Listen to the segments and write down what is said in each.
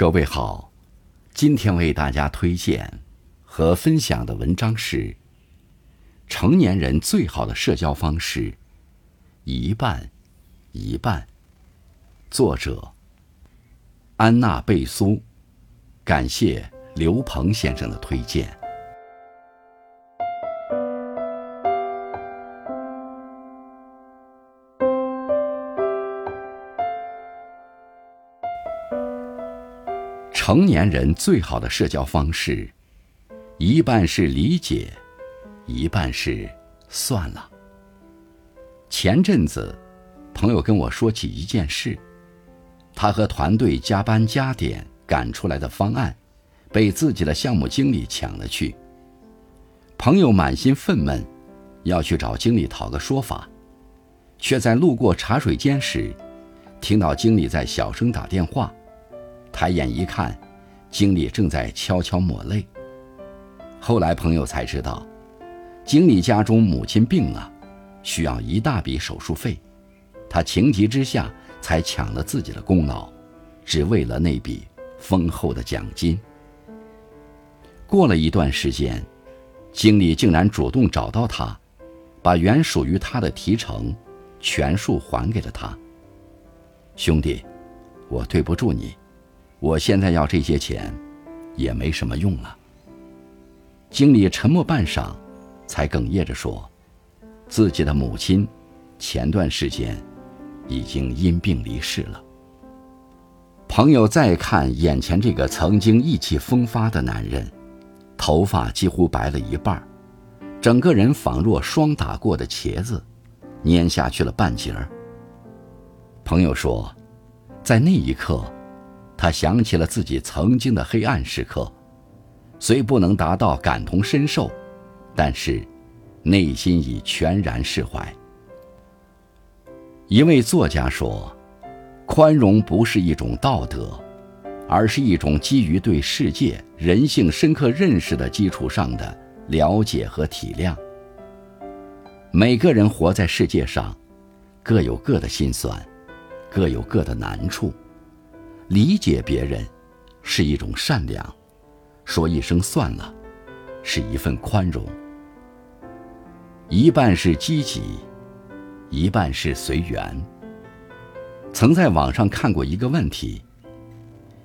各位好，今天为大家推荐和分享的文章是《成年人最好的社交方式：一半一半》，作者安娜贝苏，感谢刘鹏先生的推荐。成年人最好的社交方式，一半是理解，一半是算了。前阵子，朋友跟我说起一件事，他和团队加班加点赶出来的方案，被自己的项目经理抢了去。朋友满心愤懑，要去找经理讨个说法，却在路过茶水间时，听到经理在小声打电话。抬眼一看，经理正在悄悄抹泪。后来朋友才知道，经理家中母亲病了，需要一大笔手术费，他情急之下才抢了自己的功劳，只为了那笔丰厚的奖金。过了一段时间，经理竟然主动找到他，把原属于他的提成全数还给了他。兄弟，我对不住你。我现在要这些钱，也没什么用了。经理沉默半晌，才哽咽着说：“自己的母亲，前段时间已经因病离世了。”朋友再看眼前这个曾经意气风发的男人，头发几乎白了一半，整个人仿若霜打过的茄子，蔫下去了半截儿。朋友说，在那一刻。他想起了自己曾经的黑暗时刻，虽不能达到感同身受，但是内心已全然释怀。一位作家说：“宽容不是一种道德，而是一种基于对世界人性深刻认识的基础上的了解和体谅。”每个人活在世界上，各有各的心酸，各有各的难处。理解别人，是一种善良；说一声算了，是一份宽容。一半是积极，一半是随缘。曾在网上看过一个问题：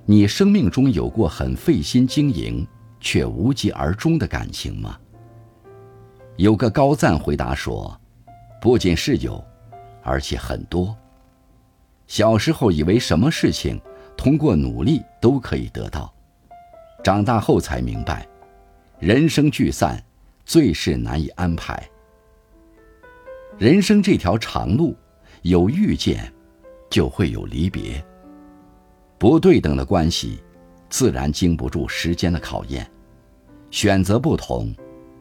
你生命中有过很费心经营却无疾而终的感情吗？有个高赞回答说：不仅是有，而且很多。小时候以为什么事情。通过努力都可以得到，长大后才明白，人生聚散最是难以安排。人生这条长路，有遇见，就会有离别。不对等的关系，自然经不住时间的考验。选择不同，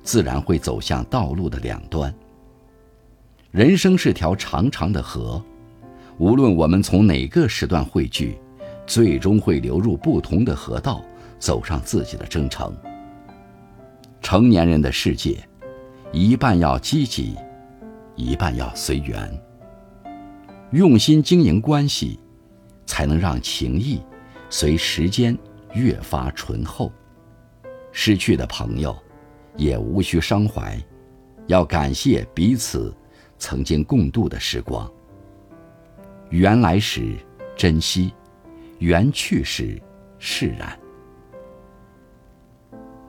自然会走向道路的两端。人生是条长长的河，无论我们从哪个时段汇聚。最终会流入不同的河道，走上自己的征程。成年人的世界，一半要积极，一半要随缘。用心经营关系，才能让情谊随时间越发醇厚。失去的朋友，也无需伤怀，要感谢彼此曾经共度的时光。缘来时，珍惜。缘去时，释然。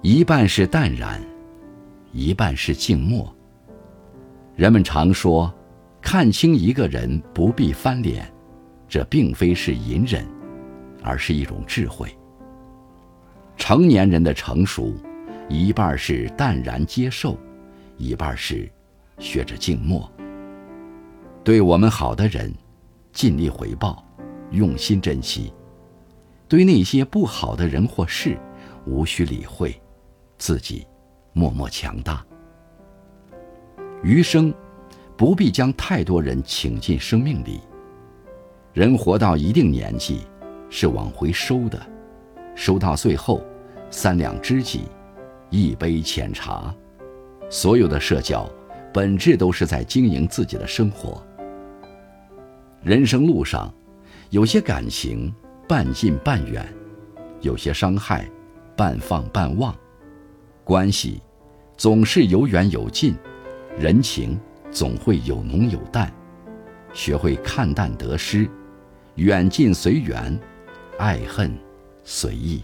一半是淡然，一半是静默。人们常说，看清一个人不必翻脸，这并非是隐忍，而是一种智慧。成年人的成熟，一半是淡然接受，一半是学着静默。对我们好的人，尽力回报。用心珍惜，对那些不好的人或事，无需理会，自己默默强大。余生，不必将太多人请进生命里。人活到一定年纪，是往回收的，收到最后，三两知己，一杯浅茶。所有的社交，本质都是在经营自己的生活。人生路上。有些感情半近半远，有些伤害，半放半忘；关系总是有远有近，人情总会有浓有淡。学会看淡得失，远近随缘，爱恨随意。